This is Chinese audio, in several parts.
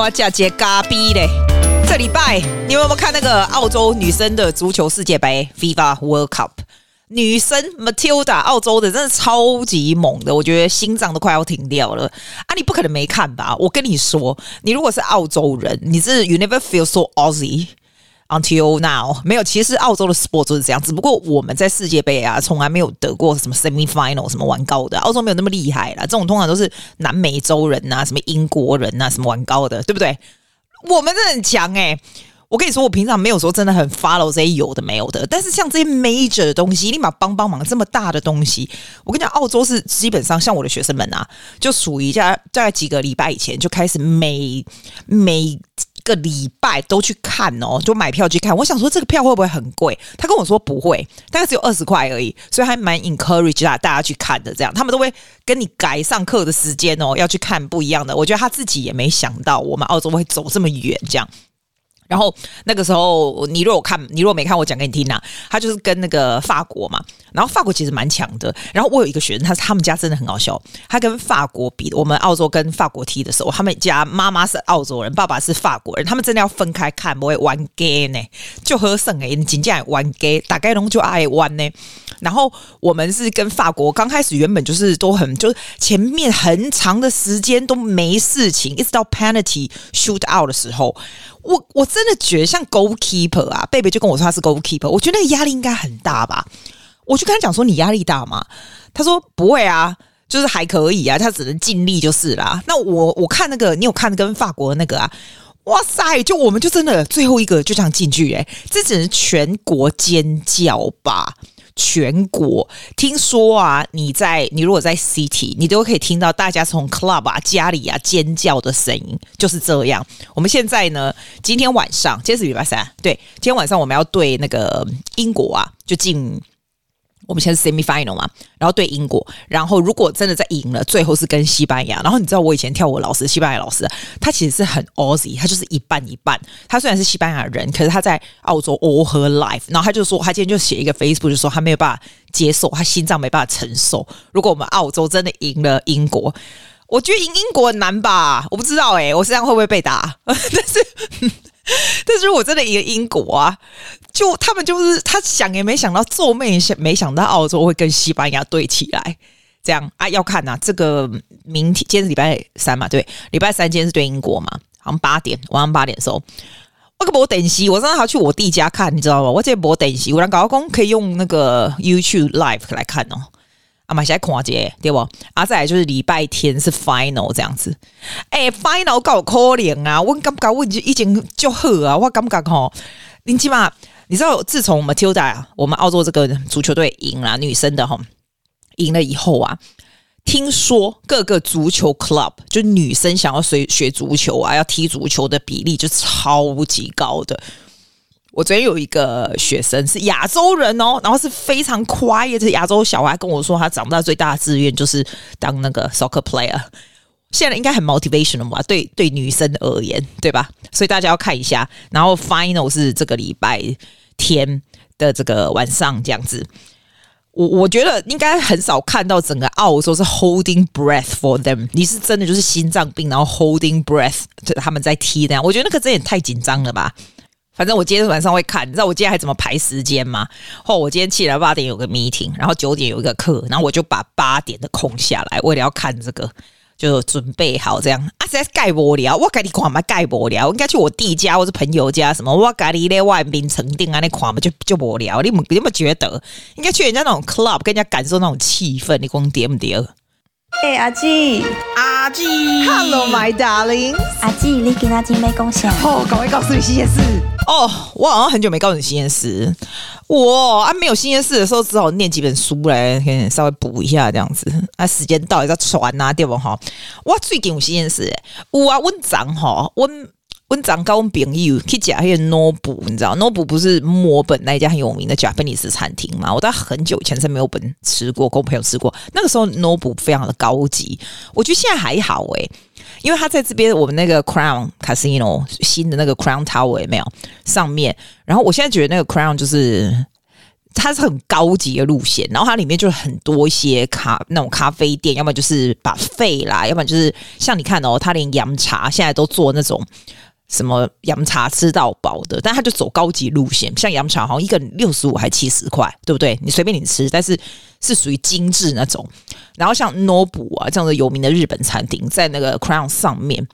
我叫杰嘎逼嘞！这礼拜你有没有看那个澳洲女生的足球世界杯 （Viva World Cup？女生 Matilda 澳洲的真的超级猛的，我觉得心脏都快要停掉了啊！你不可能没看吧？我跟你说，你如果是澳洲人，你是 You never feel so Aussie until now。没有，其实澳洲的 sport 就是这样，只不过我们在世界杯啊，从来没有得过什么 semi final 什么玩高的，澳洲没有那么厉害啦。这种通常都是南美洲人呐、啊，什么英国人呐、啊，什么玩高的，对不对？我们真的很强哎、欸！我跟你说，我平常没有说真的很 follow 这些有的没有的，但是像这些 major 的东西，立马帮帮忙这么大的东西，我跟你讲，澳洲是基本上像我的学生们啊，就属于在在几个礼拜以前就开始每每个礼拜都去看哦，就买票去看。我想说这个票会不会很贵？他跟我说不会，大概只有二十块而已，所以还蛮 encourage 大大家去看的。这样他们都会跟你改上课的时间哦，要去看不一样的。我觉得他自己也没想到我们澳洲会走这么远，这样。然后那个时候，你如果看，你如果没看，我讲给你听呐、啊。他就是跟那个法国嘛，然后法国其实蛮强的。然后我有一个学生，他他们家真的很好笑。他跟法国比，我们澳洲跟法国踢的时候，他们家妈妈是澳洲人，爸爸是法国人，他们真的要分开看，不会玩 gay 呢，就喝剩诶，你紧接玩 gay，大概龙就爱玩呢。然后我们是跟法国刚开始原本就是都很，就是前面很长的时间都没事情，一直到 penalty shoot out 的时候。我我真的觉得像 goalkeeper 啊，贝贝就跟我说他是 goalkeeper，我觉得那个压力应该很大吧。我就跟他讲说，你压力大吗？他说不会啊，就是还可以啊，他只能尽力就是啦。那我我看那个，你有看跟法国那个啊？哇塞，就我们就真的最后一个就这样进去诶、欸，这只能全国尖叫吧。全国听说啊，你在你如果在 City，你都可以听到大家从 Club 啊、家里啊尖叫的声音，就是这样。我们现在呢，今天晚上，今天是礼拜三，对，今天晚上我们要对那个英国啊，就进。我们现在是 semi final 嘛，然后对英国，然后如果真的在赢了，最后是跟西班牙。然后你知道我以前跳舞老师，西班牙老师，他其实是很 Aussie，他就是一半一半。他虽然是西班牙人，可是他在澳洲 all her life。然后他就说，他今天就写一个 Facebook，就说他没有办法接受，他心脏没办法承受。如果我们澳洲真的赢了英国，我觉得赢英国很难吧？我不知道诶、欸，我这样会不会被打？但是。但是如果真的赢英国啊，就他们就是他想也没想到，做梦也想没想到澳洲会跟西班牙对起来，这样啊，要看呐、啊。这个明天今天是礼拜三嘛，对，礼拜三今天是对英国嘛，好像八点晚上八点的时候，我可没等戏，我刚刚还去我弟家看，你知道吗？我这没等戏，我让搞工可以用那个 YouTube Live 来看哦。啊嘛，现在跨节对不？啊，再来就是礼拜天是 final 这样子。哎、final 够可怜啊！我感觉我已经已经就好啊！我感觉吼，你起码你知道，自从 Matilda 我们澳洲这个足球队赢了女生的哈，赢了以后啊，听说各个足球 club 就女生想要学学足球啊，要踢足球的比例就超级高的。我昨天有一个学生是亚洲人哦，然后是非常 quiet 的亚洲小孩跟我说，他长大最大的志愿就是当那个 soccer player。现在应该很 motivational 吧？对对，女生而言，对吧？所以大家要看一下。然后 final 是这个礼拜天的这个晚上这样子。我我觉得应该很少看到整个澳洲是 holding breath for them。你是真的就是心脏病，然后 holding breath，他们在踢那样。我觉得那个真的也太紧张了吧。反正我今天晚上会看，你知道我今天还怎么排时间吗？后我今天起来八点有个 meeting，然后九点有一个课，然后我就把八点的空下来，为了要看这个，就准备好这样。啊，实在是盖不了，我跟你看嘛，盖不了。我应该去我弟家或者朋友家什么，我跟你在外面成定啊，那看嘛就就无聊。你们你们觉得应该去人家那种 club，跟人家感受那种气氛，你讲对不对？哎、欸，阿基，阿基，Hello my darling，阿基，你给阿基没贡献？哦，赶快告诉你新鲜事哦！我好像很久没告诉你新鲜事，我啊没有新鲜事的时候，只好念几本书来，可以稍微补一下这样子。啊，时间到，要传啊，对不哈？我最近有新鲜事，有啊，温长哈温。温长高朋友去吃那个 Nobu，你知道 Nobu 不是墨本那家很有名的 Japanese 餐厅吗？我在很久以前在没有本吃过，跟我朋友吃过。那个时候 Nobu 非常的高级，我觉得现在还好诶、因为他在这边我们那个 Crown Casino 新的那个 Crown Tower 有没有上面？然后我现在觉得那个 Crown 就是它是很高级的路线，然后它里面就是很多一些咖那种咖啡店，要么就是把费啦，要么就是像你看哦，它连洋茶现在都做那种什么洋茶吃到饱的，但他就走高级路线，像洋茶好像一个六十五还七十块，对不对？你随便你吃，但是是属于精致那种。然后像 Nobu 啊这样的有名的日本餐厅，在那个 Crown 上面。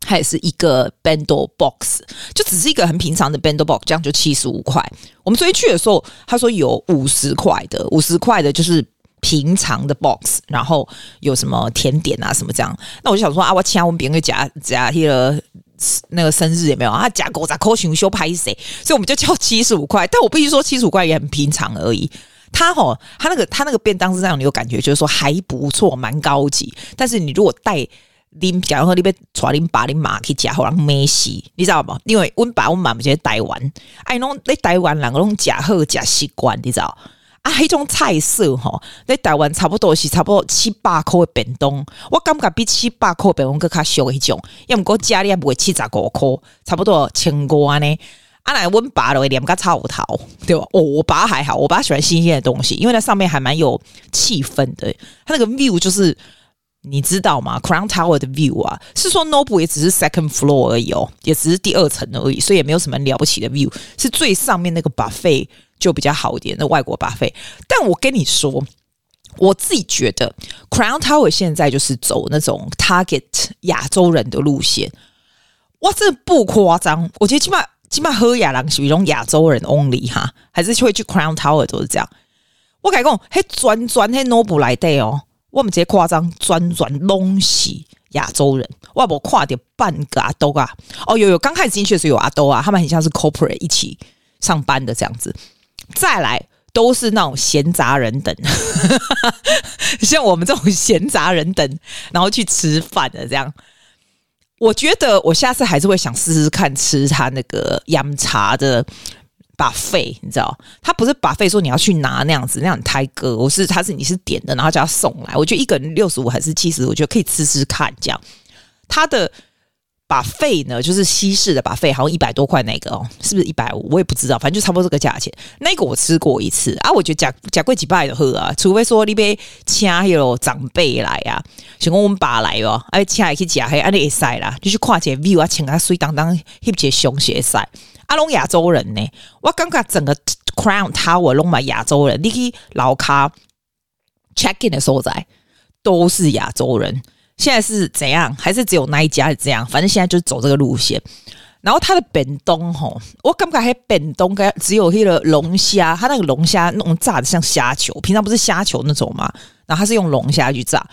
它也是一个 bento box，就只是一个很平常的 bento box，这样就七十五块。我们昨天去的时候，他说有五十块的，五十块的就是平常的 box，然后有什么甜点啊什么这样。那我就想说啊，我请我们别人夹夹那个那个生日也没有啊？夹狗杂扣熊修拍谁？所以我们就交七十五块。但我必须说，七十五块也很平常而已。他吼，他那个他那个便当是这样，你有感觉就是说还不错，蛮高级。但是你如果带你假如说你被带你爸你妈去吃，好让没事，你知道吗？因为阮爸阮妈不是台湾，哎，侬在台湾人拢食好食习惯，你知道？啊，迄种菜色吼，在台湾差不多是差不多七八块的便当，我感觉比七八块便当更较俗迄种，要毋过家里也不会七十五块，差不多千块呢。啊，来阮爸的两个草头，对吧？哦，我爸还好，我爸喜欢新鲜的东西，因为那上面还蛮有气氛的，他那个 view 就是。你知道吗？Crown Tower 的 view 啊，是说 Nobu 也只是 second floor 而已哦，也只是第二层而已，所以也没有什么了不起的 view。是最上面那个 buffet 就比较好一点，那外国 buffet。但我跟你说，我自己觉得 Crown Tower 现在就是走那种 target 亚洲人的路线。哇，这不夸张，我觉得起码起码喝亚郎属于一种亚洲人 only 哈，还是会去 Crown Tower 都是这样。我跟你讲，嘿，转转嘿 Nobu 来的哦。我们直接夸张，专专拢是亚洲人。我无看到半个阿兜啊！哦，有有，刚开始进去的时候有阿兜啊，他们很像是 corporate 一起上班的这样子。再来都是那种闲杂人等，像我们这种闲杂人等，然后去吃饭的这样。我觉得我下次还是会想试试看吃他那个饮茶的。buffet 你知道，他不是 buffet 说你要去拿那样子，那样太哥，我是他是你是点的，然后叫他送来。我觉得一个人六十五还是七十，我觉得可以吃吃看这样。他的把费呢，就是西式的把费好像一百多块那个哦，是不是一百五？我也不知道，反正就差不多这个价钱。那个我吃过一次啊，我觉得假假贵几百的喝啊，除非说你被请有长辈来啊，像我们爸来哦，哎请来去吃黑，安尼会塞啦，就是看这 view 啊，请他水当当翕些熊鞋塞。阿龙亚洲人呢？我感觉整个 Crown Tower 拢嘛亚洲人，你去老卡 check in 的所在都是亚洲人。现在是怎样？还是只有那一家是这样？反正现在就是走这个路线。然后他的便当吼，我感觉还便当该只有那个龙虾，他那个龙虾弄炸的像虾球，平常不是虾球那种吗？然后他是用龙虾去炸，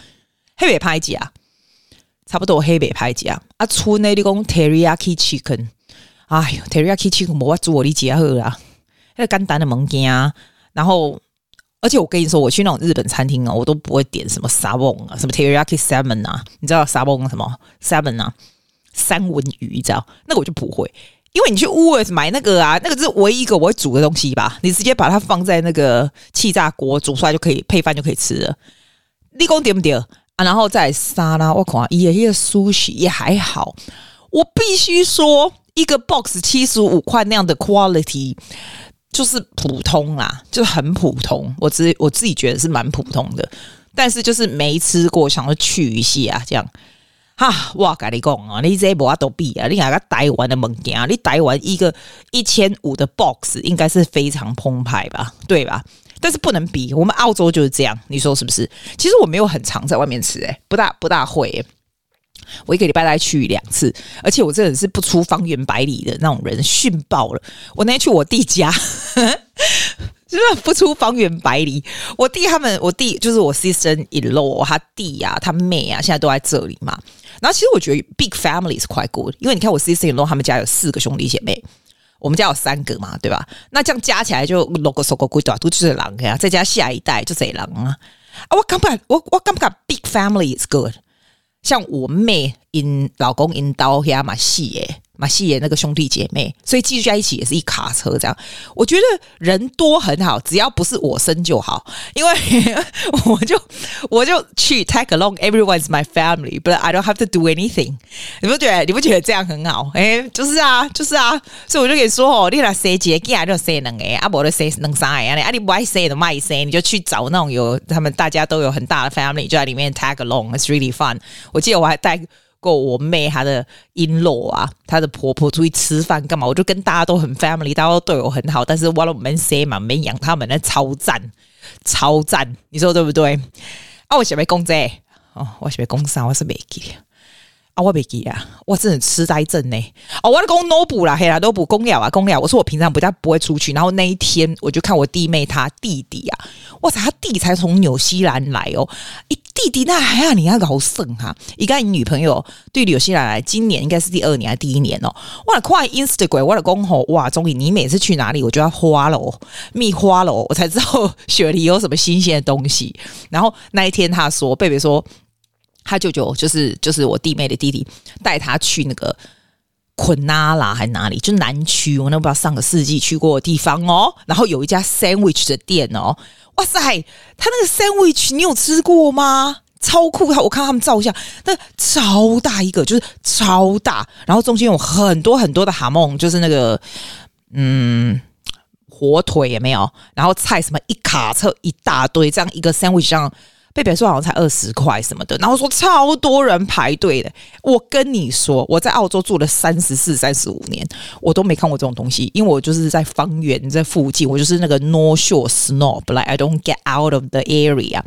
黑白拍鸡啊，差不多黑白拍鸡啊。啊，出那里讲 Teriyaki Chicken。哎呦，Teriyaki Chicken 我做我理解好啦，那个简单的物件啊。然后，而且我跟你说，我去那种日本餐厅啊，我都不会点什么沙翁啊，什么 Teriyaki Salmon 啊，你知道沙翁什么 Salmon 啊？三文鱼，你知道？那个我就不会，因为你去 Woods 买那个啊，那个是唯一一个我会煮的东西吧？你直接把它放在那个气炸锅煮出来就可以配饭就可以吃了。你讲对不点啊？然后再沙拉，我靠也也 sushi 也还好，我必须说。一个 box 七十五块那样的 quality 就是普通啦，就很普通。我自我自己觉得是蛮普通的，但是就是没吃过，想要去一下这样。哈，我跟你讲啊，你这无法度比啊！你看个台湾的物件，你台湾一个一千五的 box 应该是非常澎湃吧，对吧？但是不能比，我们澳洲就是这样，你说是不是？其实我没有很常在外面吃，诶，不大不大会诶。我一个礼拜来去两次，而且我真的是不出方圆百里的那种人，逊爆了。我那天去我弟家，真的不出方圆百里。我弟他们，我弟就是我 sister-in-law，他弟呀、啊，他妹啊，现在都在这里嘛。然后其实我觉得 big family 是 quite good，因为你看我 sister-in-law 他们家有四个兄弟姐妹，我们家有三个嘛，对吧？那这样加起来就 logo so good，都就是狼呀，再加下一代就贼狼啊！啊，我感觉我我感觉 big family is good。像我妹因老公因刀遐嘛细诶，马戏演那个兄弟姐妹，所以聚在一起也是一卡车这样。我觉得人多很好，只要不是我生就好，因为 我就我就去 tag along everyone's my family，but I don't have to do anything。你不觉得你不觉得这样很好？哎，就是啊，就是啊，所以我就跟你说哦，你来生几个，你就生两个，啊，不就生两三个，啊，你不爱生就卖生，你就去找那种有他们大家都有很大的 family，就在里面 tag along，it's really fun。我记得我还带。我妹她的璎珞啊，她的婆婆出去吃饭干嘛？我就跟大家都很 family，大家都对我很好。但是我都没说嘛，没养他们，那超赞，超赞，你说对不对？啊，我想要公仔，哦，我想要公仔？我是没记啊，我没记啊，我真的痴呆症呢。哦，我的公 no 补啦，嘿啦，都补公了啊，公了。我说我平常不太不会出去，然后那一天我就看我弟妹她弟弟啊，哇塞，他弟才从纽西兰来哦，一。弟弟那还要你要搞剩哈？一个你女朋友对纽西兰来，今年应该是第二年还是第一年哦？我的快 Instagram，我的公吼哇！终于你每次去哪里，我就要花了哦，蜜花了哦，我才知道 雪梨有什么新鲜的东西。然后那一天他说，贝贝说他舅舅就是就是我弟妹的弟弟，带他去那个昆纳拉还哪里，就南区，我那不知道上个世纪去过的地方哦。然后有一家 sandwich 的店哦。哇塞，他那个 sandwich 你有吃过吗？超酷！我看他们照相，那超大一个，就是超大，然后中间有很多很多的蛤蟆，就是那个嗯火腿也没有，然后菜什么一卡车一大堆，这样一个 sandwich 这样。贝贝说好像才二十块什么的，然后说超多人排队的。我跟你说，我在澳洲住了三十四、三十五年，我都没看过这种东西，因为我就是在方圆在附近，我就是那个 North Shore Snob，like I don't get out of the area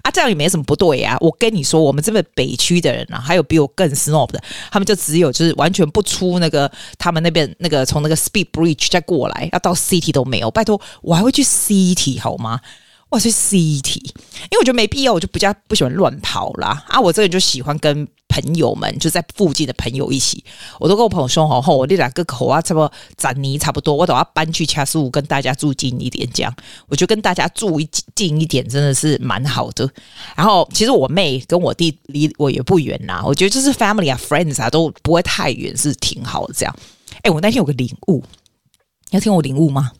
啊，这样也没什么不对啊。我跟你说，我们这边北区的人啊，还有比我更 Snob 的，他们就只有就是完全不出那个他们那边那个从那个 Speed Bridge 再过来，要到 City 都没有。拜托，我还会去 City 好吗？我去 City，因为我觉得没必要，我就比较不喜欢乱跑啦。啊，我这个人就喜欢跟朋友们，就在附近的朋友一起。我都跟我朋友说好后，我那两个口啊，差不多攒泥差不多，我等下搬去恰斯伍跟大家住近一点，这样我觉得跟大家住一近一点真的是蛮好的。然后其实我妹跟我弟离我也不远啦，我觉得就是 family 啊，friends 啊都不会太远，是挺好的。这样，哎，我那天有个领悟，你要听我领悟吗？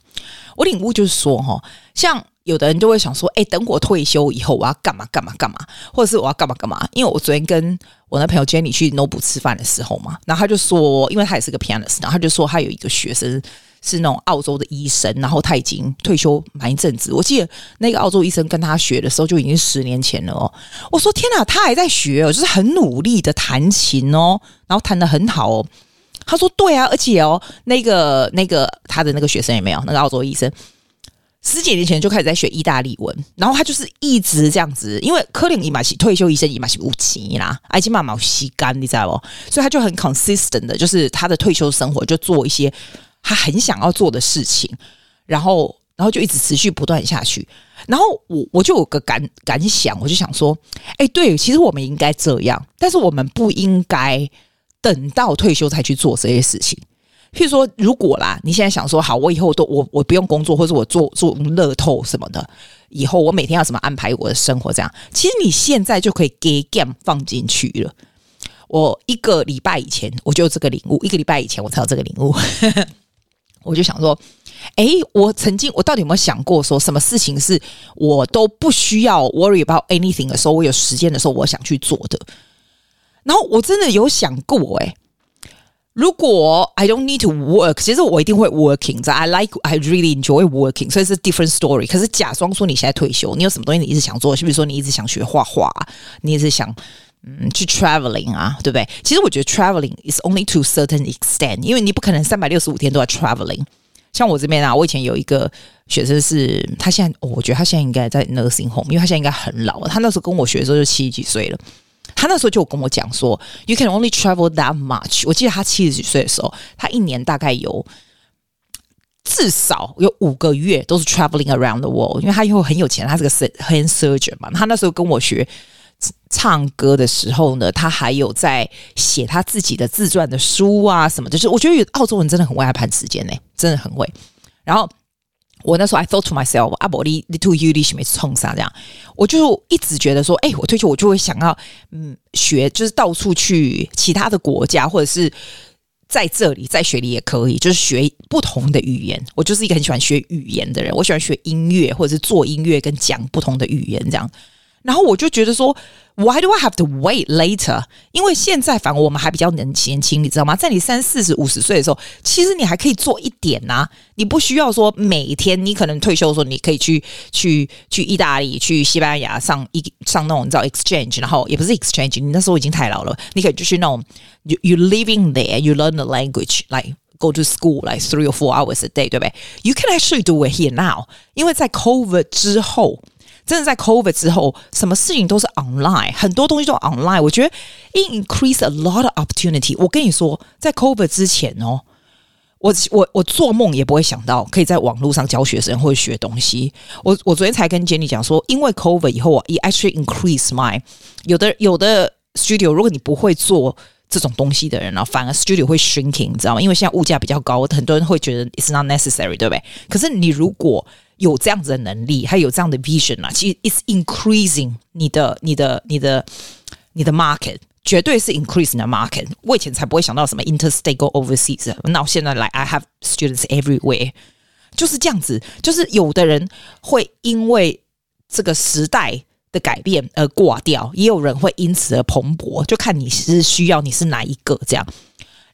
我领悟就是说哈，像。有的人就会想说，哎，等我退休以后，我要干嘛干嘛干嘛，或者是我要干嘛干嘛？因为我昨天跟我那朋友 Jenny 去 Nobu 吃饭的时候嘛，然后他就说，因为他也是个 pianist，然后他就说他有一个学生是那种澳洲的医生，然后他已经退休蛮一阵子。我记得那个澳洲医生跟他学的时候就已经十年前了哦。我说天哪，他还在学哦，就是很努力的弹琴哦，然后弹得很好哦。他说对啊，而且哦，那个那个他的那个学生也没有那个澳洲医生。十几年前就开始在学意大利文，然后他就是一直这样子，因为科林伊玛西退休医生伊玛西无钱啦，埃及妈妈吸干，你知道不？所以他就很 consistent 的，就是他的退休生活就做一些他很想要做的事情，然后然后就一直持续不断下去。然后我我就有个感感想，我就想说，哎，对，其实我们应该这样，但是我们不应该等到退休才去做这些事情。譬如说，如果啦，你现在想说好，我以后都我我不用工作，或者我做做乐透什么的，以后我每天要怎么安排我的生活？这样，其实你现在就可以给 game 放进去了。我一个礼拜以前我就有这个领悟，一个礼拜以前我才有这个领悟。我就想说，哎，我曾经我到底有没有想过，说什么事情是我都不需要 worry about anything 的时候，我有时间的时候，我想去做的。然后我真的有想过，哎。如果 I don't need to work，其实我一定会 working。在 I like, I really enjoy working，所以是 different story。可是假装说你现在退休，你有什么东西你一直想做？就比如说你一直想学画画，你一直想嗯去 traveling 啊，对不对？其实我觉得 traveling is only to certain extent，因为你不可能三百六十五天都在 traveling。像我这边啊，我以前有一个学生是，他现在，我觉得他现在应该在 nursing home，因为他现在应该很老了。他那时候跟我学的时候就七十几岁了。他那时候就跟我讲说，You can only travel that much。我记得他七十几岁的时候，他一年大概有至少有五个月都是 traveling around the world，因为他以后很有钱，他是个 hand surgeon 嘛。他那时候跟我学唱歌的时候呢，他还有在写他自己的自传的书啊什么的。就是我觉得澳洲人真的很会安排时间呢，真的很会。然后。我那时候，I thought to myself，阿伯利你 to you，你什么冲啥这样？我就一直觉得说，哎，我退休我就会想要，嗯，学就是到处去其他的国家，或者是在这里在学里也可以，就是学不同的语言。我就是一个很喜欢学语言的人，我喜欢学音乐或者是做音乐跟讲不同的语言这样。然后我就觉得说，Why do I have to wait later？因为现在反而我们还比较年轻，你知道吗？在你三四十、五十岁的时候，其实你还可以做一点呐、啊。你不需要说每天，你可能退休的时候，你可以去去去意大利、去西班牙上一上那种你知道 exchange，然后也不是 exchange，你那时候已经太老了，你可以就是那种 you you living there，you learn the language，like go to school like three or four hours a day，对不对？You can actually do it here now，因为在 COVID 之后。 真的在 COVID 之后，什么事情都是 online，很多东西都 online。我觉得 it increase a lot of opportunity。我跟你说，在 COVID 之前哦，我我我做梦也不会想到可以在网络上教学生或者学东西。我我昨天才跟 Jenny 讲说，因为 COVID 以后啊，it actually increase my 有的有的 studio，如果你不会做这种东西的人呢，反而 studio 会 shrinking，你知道吗？因为现在物价比较高，很多人会觉得 it's not necessary，对不对？可是你如果有这样子的能力，还有这样的 vision 啊，其实 it's increasing 你的、你的、你的、你的 market，绝对是 increasing 的 market。我以前才不会想到什么 interstate go overseas，那我现在来、I have students everywhere，就是这样子。就是有的人会因为这个时代的改变而挂掉，也有人会因此而蓬勃，就看你是需要你是哪一个这样。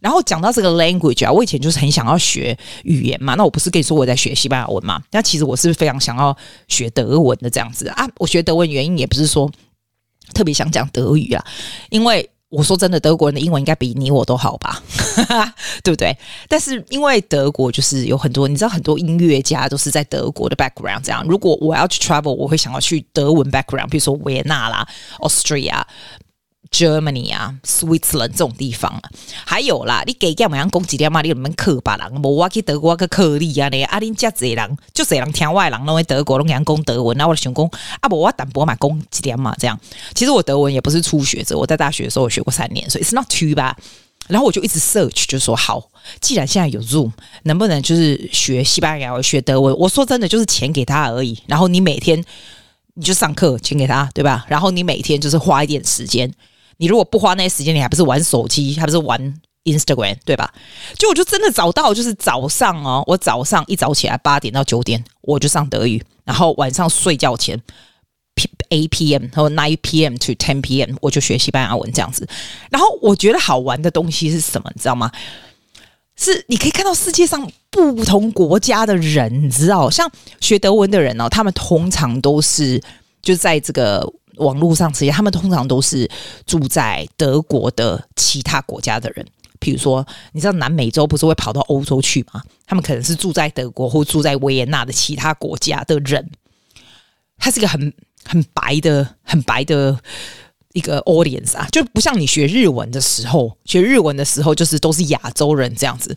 然后讲到这个 language 啊，我以前就是很想要学语言嘛。那我不是跟你说我在学西班牙文嘛？那其实我是非常想要学德文的这样子啊。我学德文原因也不是说特别想讲德语啊，因为我说真的，德国人的英文应该比你我都好吧，对不对？但是因为德国就是有很多，你知道很多音乐家都是在德国的 background 这样。如果我要去 travel，我会想要去德文 background，比如说维也纳啦、Austria。Germany 啊，Switzerland 这种地方啊，还有啦，你给干嘛样攻击掉嘛？你有没有克巴郎？我去德国个克利啊，你阿林加贼人就贼人听外人，认为德国拢讲德文，那我就想讲啊，不我淡薄嘛攻几点嘛？这样，其实我德文也不是初学者，我在大学的时候我学过三年，所以 it's not too bad。然后我就一直 search，就说好，既然现在有 Zoom，能不能就是学西班牙文、学德文？我说真的，就是钱给他而已。然后你每天你就上课，钱给他，对吧？然后你每天就是花一点时间。你如果不花那些时间，你还不是玩手机，还不是玩 Instagram，对吧？就我就真的找到，就是早上哦，我早上一早起来八点到九点，我就上德语，然后晚上睡觉前 p a p.m. 和 nine p.m. to ten p.m. 我就学西班牙文这样子。然后我觉得好玩的东西是什么？你知道吗？是你可以看到世界上不同国家的人，你知道，像学德文的人哦，他们通常都是就在这个。网络上职业，他们通常都是住在德国的其他国家的人。比如说，你知道南美洲不是会跑到欧洲去吗？他们可能是住在德国或住在维也纳的其他国家的人。他是一个很很白的、很白的一个 audience 啊，就不像你学日文的时候，学日文的时候就是都是亚洲人这样子。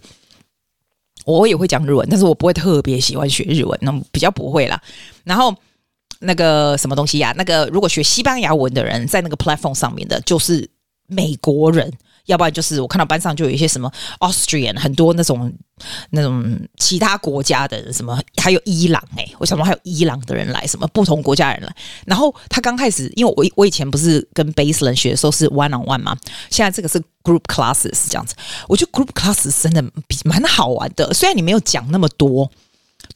我也会讲日文，但是我不会特别喜欢学日文，那么比较不会啦。然后。那个什么东西呀、那个如果学西班牙文的人在那个 platform 上面的，就是美国人，要不然就是我看到班上就有一些什么 Austrian，很多那种那种其他国家的什么，还有伊朗哎、我想说还有伊朗的人来，什么不同国家人来。然后他刚开始，因为我我以前不是跟 Baseline 学的时候是 one on one 嘛，现在这个是 group classes 这样子，我觉得 group classes 真的比蛮好玩的，虽然你没有讲那么多。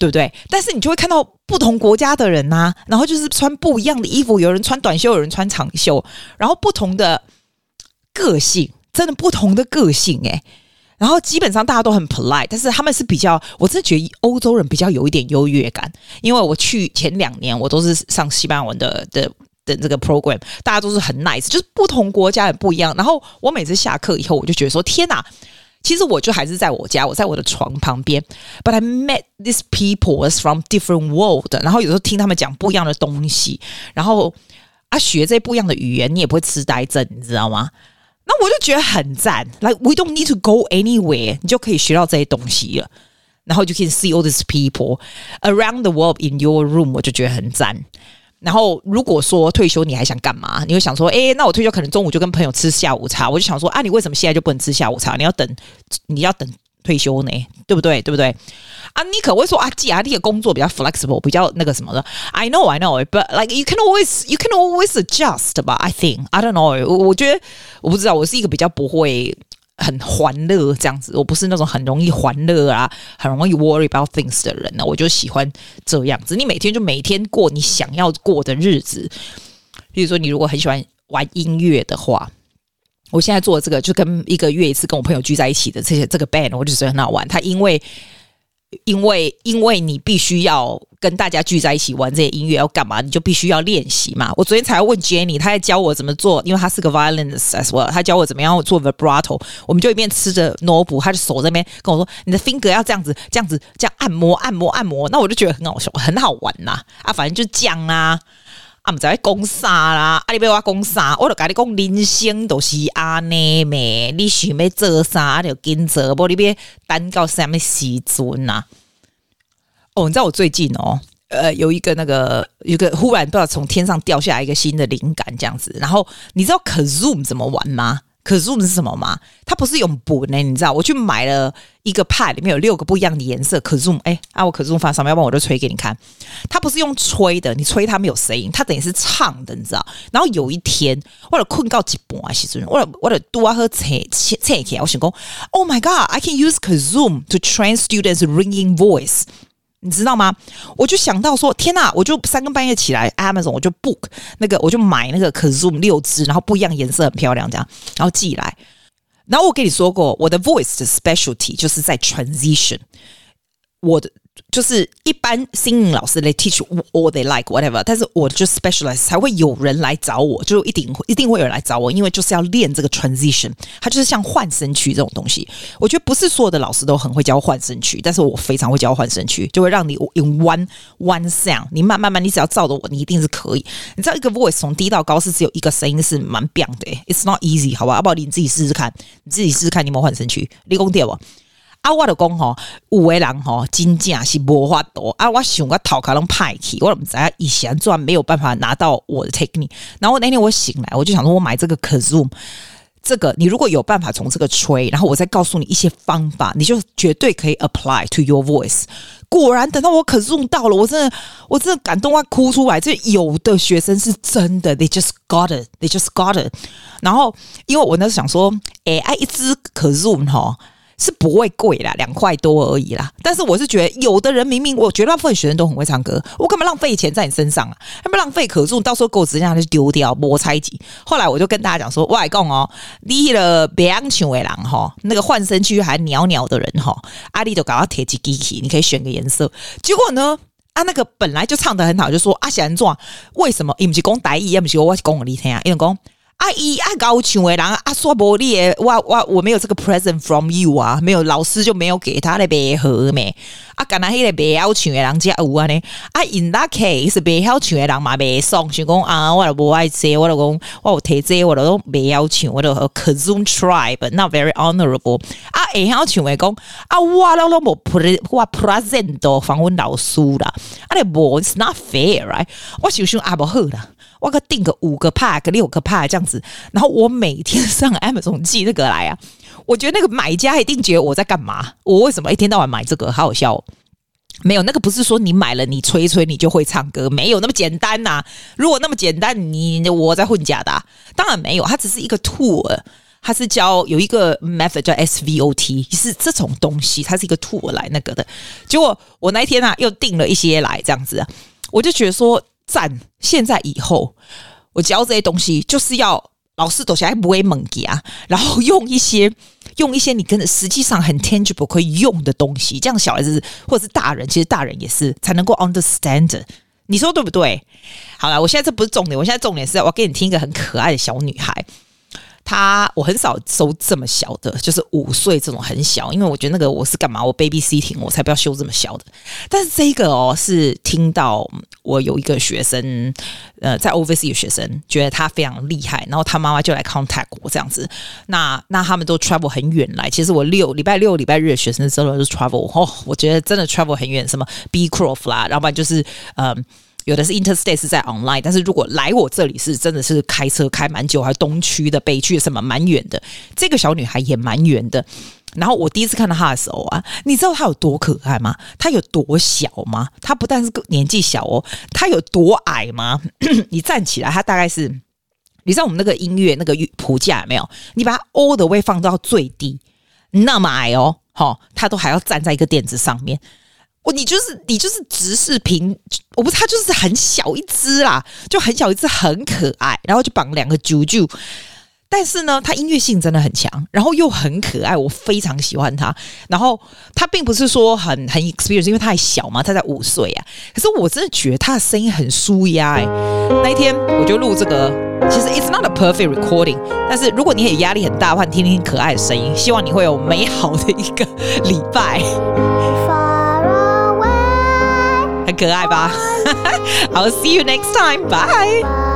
对不对？但是你就会看到不同国家的人呐、然后就是穿不一样的衣服，有人穿短袖，有人穿长袖，然后不同的个性，真的不同的个性诶。然后基本上大家都很 polite，但是他们是比较，我真的觉得欧洲人比较有一点优越感，因为我去前两年我都是上西班牙文的的的这个 program，大家都是很 nice，就是不同国家也不一样。然后我每次下课以后，我就觉得说天哪！其实我就还是在我家，我在我的床旁边。But I met these people from different world。然后有时候听他们讲不一样的东西，然后啊学这不一样的语言，你也不会痴呆症，你知道吗？那我就觉得很赞。Like we don't need to go anywhere，你就可以学到这些东西了。然后就可以 see all these people around the world in your room，我就觉得很赞。然后，如果说退休你还想干嘛？你会想说，哎，那我退休可能中午就跟朋友吃下午茶。我就想说，啊，你为什么现在就不能吃下午茶？你要等，你要等退休呢，对不对？对不对？啊，你可会说啊，既然你的工作比较 flexible，比较那个什么的。I know, I know, but like you can always, you can always adjust. 吧 I think, I don't know. 我我觉得我不知道，我是一个比较不会很欢乐这样子，我不是那种很容易欢乐啊，很容易 worry about things 的人呢。我就喜欢这样子，你每天就每天过你想要过的日子。比如说，你如果很喜欢玩音乐的话，我现在做这个就跟一个月一次跟我朋友聚在一起的这些这个 band，我就觉得很好玩。他因为因为因为你必须要跟大家聚在一起玩这些音乐，要干嘛？你就必须要练习嘛。我昨天才要问 Jenny，她在教我怎么做，因为她是个 Violence as well，她教我怎么样做 vibrato。我们就一边吃着萝卜，她的手在那边跟我说：“你的 finger 要这样子，这样子，这样按摩，按摩，按摩。”那我就觉得很好笑，很好玩呐！啊，反正就这样啊。啊，毋知讲啥啦？啊，你要我讲啥？我就甲你讲，人生都是安尼咩？你想要做啥就跟着，无你别等到什么时阵呐？哦，你知道我最近哦，呃，有一个那个，有一个忽然不知道从天上掉下来一个新的灵感，这样子。然后你知道 Kazoom 怎么玩吗？可 Zoom 是什么吗？它不是用本呢，你知道？我去买了一个 pad，里面有六个不一样的颜色。可 Zoom，哎，啊，我可 Zoom 发上面，要不然我就吹给你看。它不是用吹的，你吹它没有声音，它等于是唱的，你知道？然后有一天，我的困到几半啊，其实我的我的多啊和扯扯扯起来，我想讲，Oh my God，I can use Zoom to train students ringing voice。你知道吗？我就想到说，天哪！我就三更半夜起来，Amazon 我就 book 那个，我就买那个 Kazoom 六支，然后不一样颜色，很漂亮，这样，然后寄来。然后我跟你说过，我的 voice 的 specialty 就是在 transition，我的。就是一般 singing 老师来 teach all they like whatever，但是我就 specialize 才会有人来找我，就一定会一定会有人来找我，因为就是要练这个 transition，它就是像换声区这种东西。我觉得不是所有的老师都很会教换声区，但是我非常会教换声区，就会让你 in one one sound，你慢慢慢，你只要照着我，你一定是可以。你知道一个 voice 从低到高是只有一个声音是蛮棒的，it's not easy，好吧？要不要你自己试试看？你自己试试看，你有没有换声区？立功点我？啊，我就讲吼，有个人吼，真正是无法度啊！我想我头壳拢歹去，我唔知啊，以前转没有办法拿到我的 technique。然后那天我醒来，我就想说，我买这个 k a z o o m 这个你如果有办法从这个吹，然后我再告诉你一些方法，你就绝对可以 apply to your voice。果然，等到我 Kazoo 到了，我真的，我真的感动啊，哭出来。这有的学生是真的，they just got it，they just got it。然后，因为我那时候想说，哎，爱一支 Kazoo 哈。是不会贵啦，两块多而已啦。但是我是觉得，有的人明明我绝大部分学生都很会唱歌，我干嘛浪费钱在你身上啊？要不浪费可塑到时候给我直接让他丢掉，摩擦几。后来我就跟大家讲说，外公哦，你了别抢为狼哈，那个换声区还袅袅的人哈，阿力都搞到铁机机器，你可以选个颜色。结果呢，啊那个本来就唱的很好，就说啊喜欢做，为什么？伊不是讲台语，也不是我是讲你听啊，因为讲。阿姨啊，高唱的人啊，说不利，我我我没有这个 present from you 啊，没有老师就没有给他的背盒没啊，刚才那个背好唱诶人家有啊呢。啊，in that case 背好唱诶人嘛没送，想讲啊，我都不爱这，我都讲我有提这，我都背好唱，我都 Kazoo try，but，not very honorable 啊，会晓唱诶讲啊，我都都无 pre 我 present 到访问老师啦，啊，你无，it's not fair，right？我想想啊，无好啦。我可订个五个 pack，六个帕这样子，然后我每天上 Amazon 寄那个来啊。我觉得那个买家一定觉得我在干嘛？我为什么一天到晚买这个？好好笑哦！没有那个不是说你买了你吹吹你就会唱歌，没有那么简单呐、啊。如果那么简单，你我在混假的、啊？当然没有，它只是一个 tool，它是教有一个 method 叫 SVOT，是这种东西，它是一个 tool 来那个的。结果我那一天啊又订了一些来这样子，我就觉得说。赞！现在以后，我教这些东西就是要老师都还不会猛给啊，然后用一些用一些你跟着实际上很 tangible 可以用的东西，这样小孩子或者是大人，其实大人也是才能够 understand。你说对不对？好了，我现在这不是重点，我现在重点是我给你听一个很可爱的小女孩。他我很少收这么小的，就是五岁这种很小，因为我觉得那个我是干嘛？我 baby sitting，我才不要修这么小的。但是这个哦，是听到我有一个学生，呃，在 overseas 的学生觉得他非常厉害，然后他妈妈就来 contact 我这样子。那那他们都 travel 很远来，其实我六礼拜六礼拜日的学生真的是 travel 哦，我觉得真的 travel 很远，什么 Beecroft 啦，然后不然就是嗯。有的是 interstate 是在 online，但是如果来我这里是真的是开车开蛮久，还东区的、北区什么蛮远的。这个小女孩也蛮远的。然后我第一次看到她的时候啊，你知道她有多可爱吗？她有多小吗？她不但是年纪小哦，她有多矮吗？你站起来，她大概是你知道我们那个音乐那个谱架有没有？你把它 all the way 放到最低，那么矮哦，哈，它都还要站在一个垫子上面。我你就是你就是直视屏，我不是它就是很小一只啦，就很小一只，很可爱，然后就绑两个啾啾。但是呢，它音乐性真的很强，然后又很可爱，我非常喜欢它。然后它并不是说很很 experience，因为它还小嘛，它才五岁啊。可是我真的觉得它的声音很舒压哎。那一天我就录这个，其实 it's not a perfect recording，但是如果你很压力很大的话，你听听可爱的声音，希望你会有美好的一个礼拜。很可爱吧？I'll see you next time. Bye.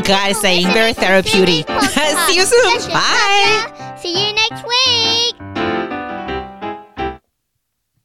Guys saying very therapeutic. See you soon. Bye.